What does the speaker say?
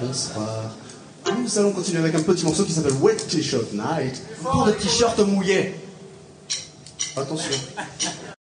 Bonsoir. Nous allons continuer avec un petit morceau qui s'appelle Wet T-shirt Night pour les t-shirts mouillés. Attention.